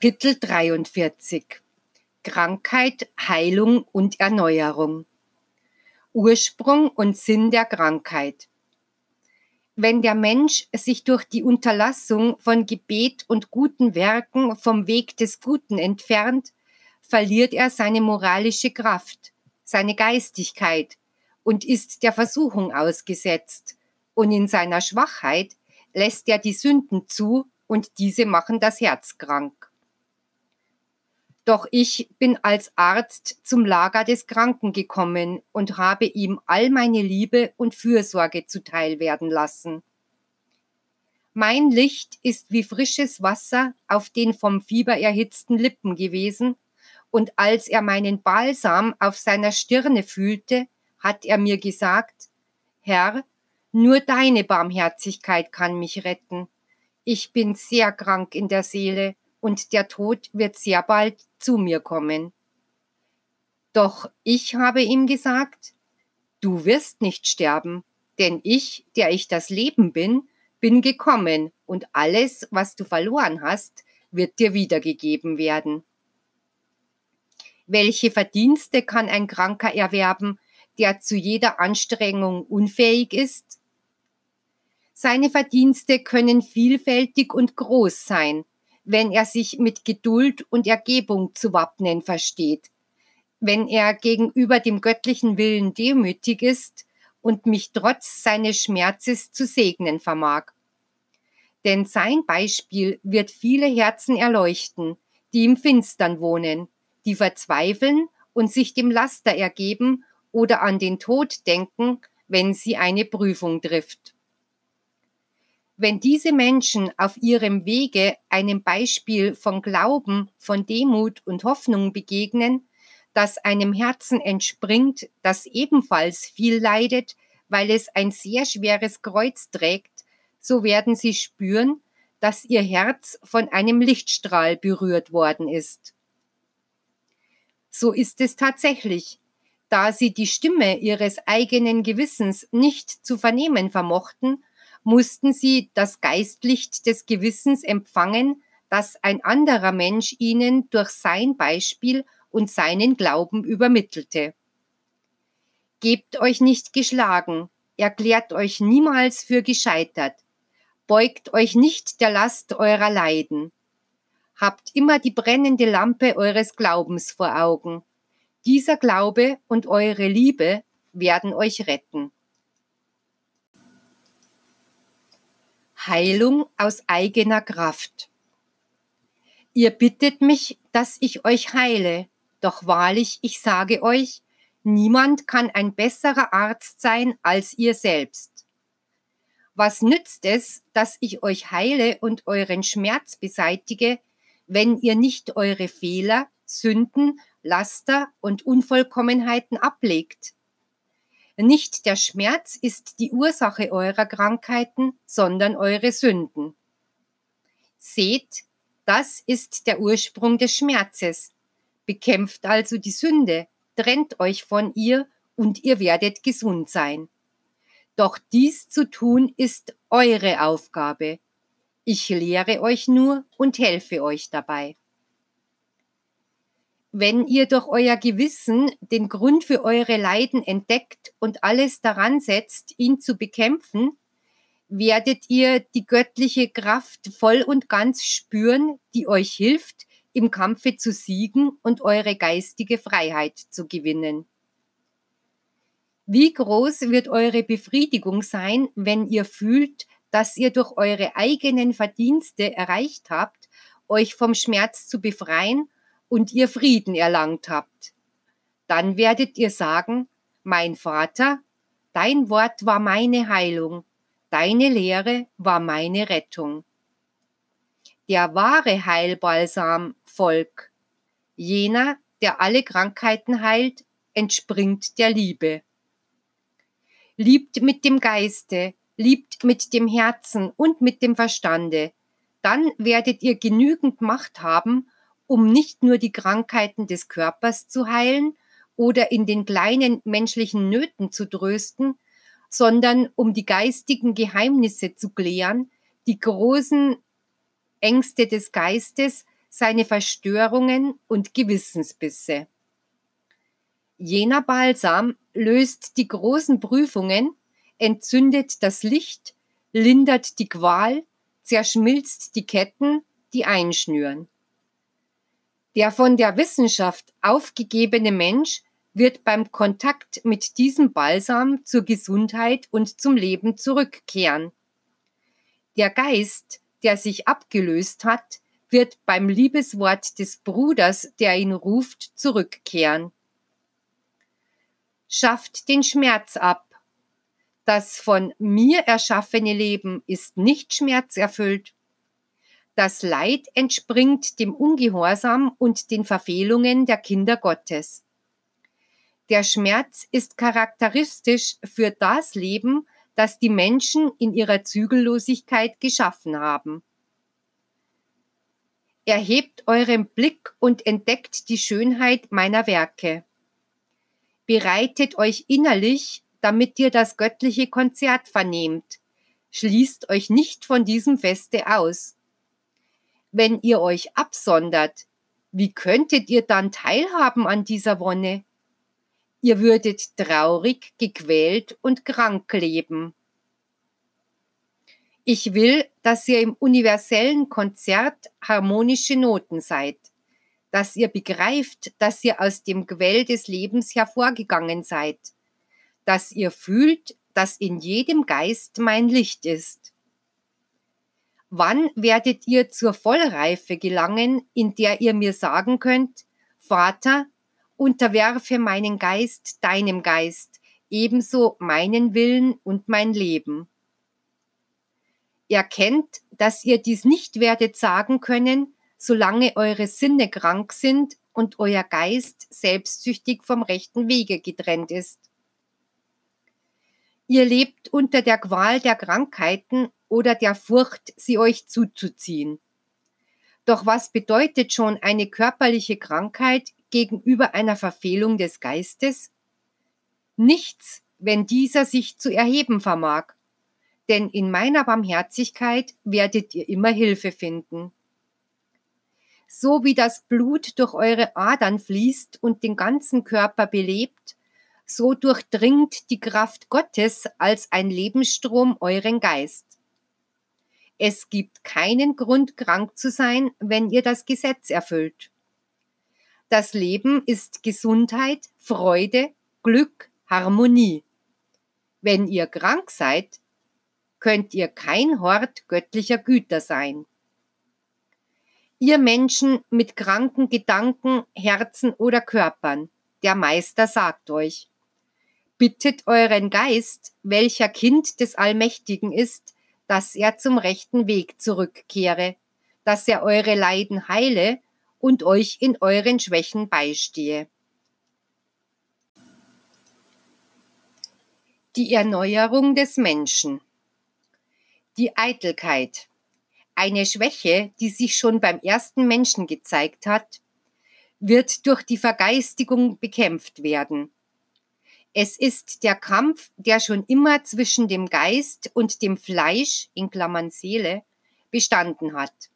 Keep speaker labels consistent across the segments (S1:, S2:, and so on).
S1: Kapitel 43 Krankheit, Heilung und Erneuerung. Ursprung und Sinn der Krankheit. Wenn der Mensch sich durch die Unterlassung von Gebet und guten Werken vom Weg des Guten entfernt, verliert er seine moralische Kraft, seine Geistigkeit und ist der Versuchung ausgesetzt, und in seiner Schwachheit lässt er die Sünden zu, und diese machen das Herz krank. Doch ich bin als Arzt zum Lager des Kranken gekommen und habe ihm all meine Liebe und Fürsorge zuteil werden lassen. Mein Licht ist wie frisches Wasser auf den vom Fieber erhitzten Lippen gewesen, und als er meinen Balsam auf seiner Stirne fühlte, hat er mir gesagt, Herr, nur deine Barmherzigkeit kann mich retten. Ich bin sehr krank in der Seele und der Tod wird sehr bald zu mir kommen. Doch ich habe ihm gesagt, du wirst nicht sterben, denn ich, der ich das Leben bin, bin gekommen und alles, was du verloren hast, wird dir wiedergegeben werden. Welche Verdienste kann ein Kranker erwerben, der zu jeder Anstrengung unfähig ist? Seine Verdienste können vielfältig und groß sein, wenn er sich mit Geduld und Ergebung zu wappnen versteht, wenn er gegenüber dem göttlichen Willen demütig ist und mich trotz seines Schmerzes zu segnen vermag. Denn sein Beispiel wird viele Herzen erleuchten, die im Finstern wohnen, die verzweifeln und sich dem Laster ergeben oder an den Tod denken, wenn sie eine Prüfung trifft. Wenn diese Menschen auf ihrem Wege einem Beispiel von Glauben, von Demut und Hoffnung begegnen, das einem Herzen entspringt, das ebenfalls viel leidet, weil es ein sehr schweres Kreuz trägt, so werden sie spüren, dass ihr Herz von einem Lichtstrahl berührt worden ist. So ist es tatsächlich. Da sie die Stimme ihres eigenen Gewissens nicht zu vernehmen vermochten, mussten sie das Geistlicht des Gewissens empfangen, das ein anderer Mensch ihnen durch sein Beispiel und seinen Glauben übermittelte. Gebt euch nicht geschlagen, erklärt euch niemals für gescheitert, beugt euch nicht der Last eurer Leiden. Habt immer die brennende Lampe eures Glaubens vor Augen. Dieser Glaube und eure Liebe werden euch retten. Heilung aus eigener Kraft. Ihr bittet mich, dass ich euch heile, doch wahrlich, ich sage euch, niemand kann ein besserer Arzt sein als ihr selbst. Was nützt es, dass ich euch heile und euren Schmerz beseitige, wenn ihr nicht eure Fehler, Sünden, Laster und Unvollkommenheiten ablegt? Nicht der Schmerz ist die Ursache eurer Krankheiten, sondern eure Sünden. Seht, das ist der Ursprung des Schmerzes. Bekämpft also die Sünde, trennt euch von ihr und ihr werdet gesund sein. Doch dies zu tun ist eure Aufgabe. Ich lehre euch nur und helfe euch dabei. Wenn ihr durch euer Gewissen den Grund für eure Leiden entdeckt und alles daran setzt, ihn zu bekämpfen, werdet ihr die göttliche Kraft voll und ganz spüren, die euch hilft, im Kampfe zu siegen und eure geistige Freiheit zu gewinnen. Wie groß wird eure Befriedigung sein, wenn ihr fühlt, dass ihr durch eure eigenen Verdienste erreicht habt, euch vom Schmerz zu befreien und ihr Frieden erlangt habt. Dann werdet ihr sagen, mein Vater, dein Wort war meine Heilung, deine Lehre war meine Rettung. Der wahre Heilbalsam Volk, jener, der alle Krankheiten heilt, entspringt der Liebe. Liebt mit dem Geiste, liebt mit dem Herzen und mit dem Verstande, dann werdet ihr genügend Macht haben, um nicht nur die Krankheiten des Körpers zu heilen oder in den kleinen menschlichen Nöten zu trösten, sondern um die geistigen Geheimnisse zu klären, die großen Ängste des Geistes, seine Verstörungen und Gewissensbisse. Jener Balsam löst die großen Prüfungen, entzündet das Licht, lindert die Qual, zerschmilzt die Ketten, die einschnüren. Der von der Wissenschaft aufgegebene Mensch wird beim Kontakt mit diesem Balsam zur Gesundheit und zum Leben zurückkehren. Der Geist, der sich abgelöst hat, wird beim Liebeswort des Bruders, der ihn ruft, zurückkehren schafft den Schmerz ab. Das von mir erschaffene Leben ist nicht schmerzerfüllt. Das Leid entspringt dem Ungehorsam und den Verfehlungen der Kinder Gottes. Der Schmerz ist charakteristisch für das Leben, das die Menschen in ihrer Zügellosigkeit geschaffen haben. Erhebt euren Blick und entdeckt die Schönheit meiner Werke bereitet euch innerlich, damit ihr das göttliche Konzert vernehmt. Schließt euch nicht von diesem Feste aus. Wenn ihr euch absondert, wie könntet ihr dann teilhaben an dieser Wonne? Ihr würdet traurig, gequält und krank leben. Ich will, dass ihr im universellen Konzert harmonische Noten seid dass ihr begreift, dass ihr aus dem Quell des Lebens hervorgegangen seid, dass ihr fühlt, dass in jedem Geist mein Licht ist. Wann werdet ihr zur Vollreife gelangen, in der ihr mir sagen könnt, Vater, unterwerfe meinen Geist deinem Geist, ebenso meinen Willen und mein Leben. Erkennt, dass ihr dies nicht werdet sagen können, solange eure Sinne krank sind und euer Geist selbstsüchtig vom rechten Wege getrennt ist. Ihr lebt unter der Qual der Krankheiten oder der Furcht, sie euch zuzuziehen. Doch was bedeutet schon eine körperliche Krankheit gegenüber einer Verfehlung des Geistes? Nichts, wenn dieser sich zu erheben vermag. Denn in meiner Barmherzigkeit werdet ihr immer Hilfe finden so wie das Blut durch eure Adern fließt und den ganzen Körper belebt, so durchdringt die Kraft Gottes als ein Lebensstrom euren Geist. Es gibt keinen Grund, krank zu sein, wenn ihr das Gesetz erfüllt. Das Leben ist Gesundheit, Freude, Glück, Harmonie. Wenn ihr krank seid, könnt ihr kein Hort göttlicher Güter sein. Ihr Menschen mit kranken Gedanken, Herzen oder Körpern, der Meister sagt euch, bittet euren Geist, welcher Kind des Allmächtigen ist, dass er zum rechten Weg zurückkehre, dass er eure Leiden heile und euch in euren Schwächen beistehe. Die Erneuerung des Menschen. Die Eitelkeit eine Schwäche, die sich schon beim ersten Menschen gezeigt hat, wird durch die Vergeistigung bekämpft werden. Es ist der Kampf, der schon immer zwischen dem Geist und dem Fleisch, in Klammern Seele, bestanden hat.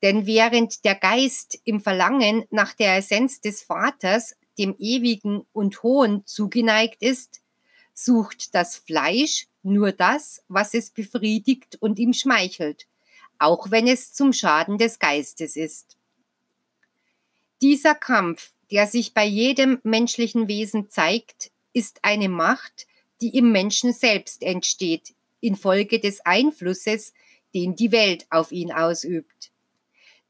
S1: Denn während der Geist im Verlangen nach der Essenz des Vaters, dem Ewigen und Hohen, zugeneigt ist, sucht das Fleisch nur das, was es befriedigt und ihm schmeichelt, auch wenn es zum Schaden des Geistes ist. Dieser Kampf, der sich bei jedem menschlichen Wesen zeigt, ist eine Macht, die im Menschen selbst entsteht, infolge des Einflusses, den die Welt auf ihn ausübt.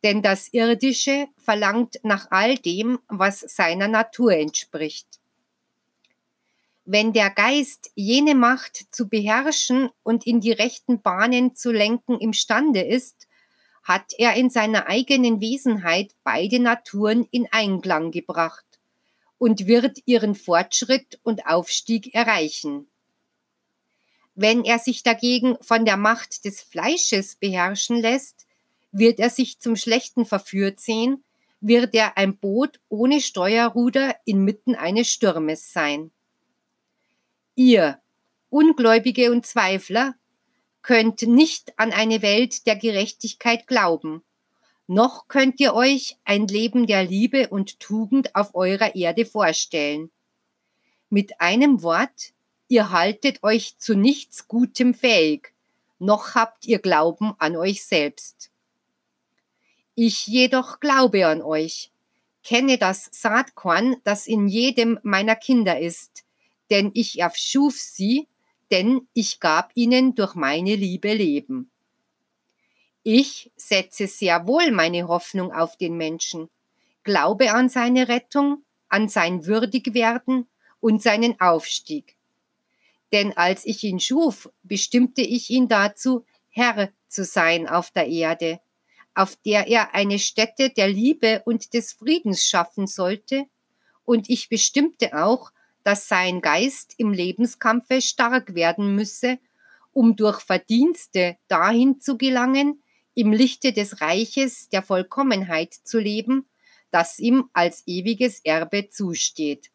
S1: Denn das Irdische verlangt nach all dem, was seiner Natur entspricht. Wenn der Geist jene Macht zu beherrschen und in die rechten Bahnen zu lenken imstande ist, hat er in seiner eigenen Wesenheit beide Naturen in Einklang gebracht und wird ihren Fortschritt und Aufstieg erreichen. Wenn er sich dagegen von der Macht des Fleisches beherrschen lässt, wird er sich zum Schlechten verführt sehen, wird er ein Boot ohne Steuerruder inmitten eines Sturmes sein. Ihr, Ungläubige und Zweifler, könnt nicht an eine Welt der Gerechtigkeit glauben, noch könnt ihr euch ein Leben der Liebe und Tugend auf eurer Erde vorstellen. Mit einem Wort, ihr haltet euch zu nichts Gutem fähig, noch habt ihr Glauben an euch selbst. Ich jedoch glaube an euch, kenne das Saatkorn, das in jedem meiner Kinder ist, denn ich erschuf sie, denn ich gab ihnen durch meine Liebe Leben. Ich setze sehr wohl meine Hoffnung auf den Menschen, glaube an seine Rettung, an sein Würdigwerden und seinen Aufstieg. Denn als ich ihn schuf, bestimmte ich ihn dazu, Herr zu sein auf der Erde, auf der er eine Stätte der Liebe und des Friedens schaffen sollte, und ich bestimmte auch, dass sein Geist im Lebenskampfe stark werden müsse, um durch Verdienste dahin zu gelangen, im Lichte des Reiches der Vollkommenheit zu leben, das ihm als ewiges Erbe zusteht.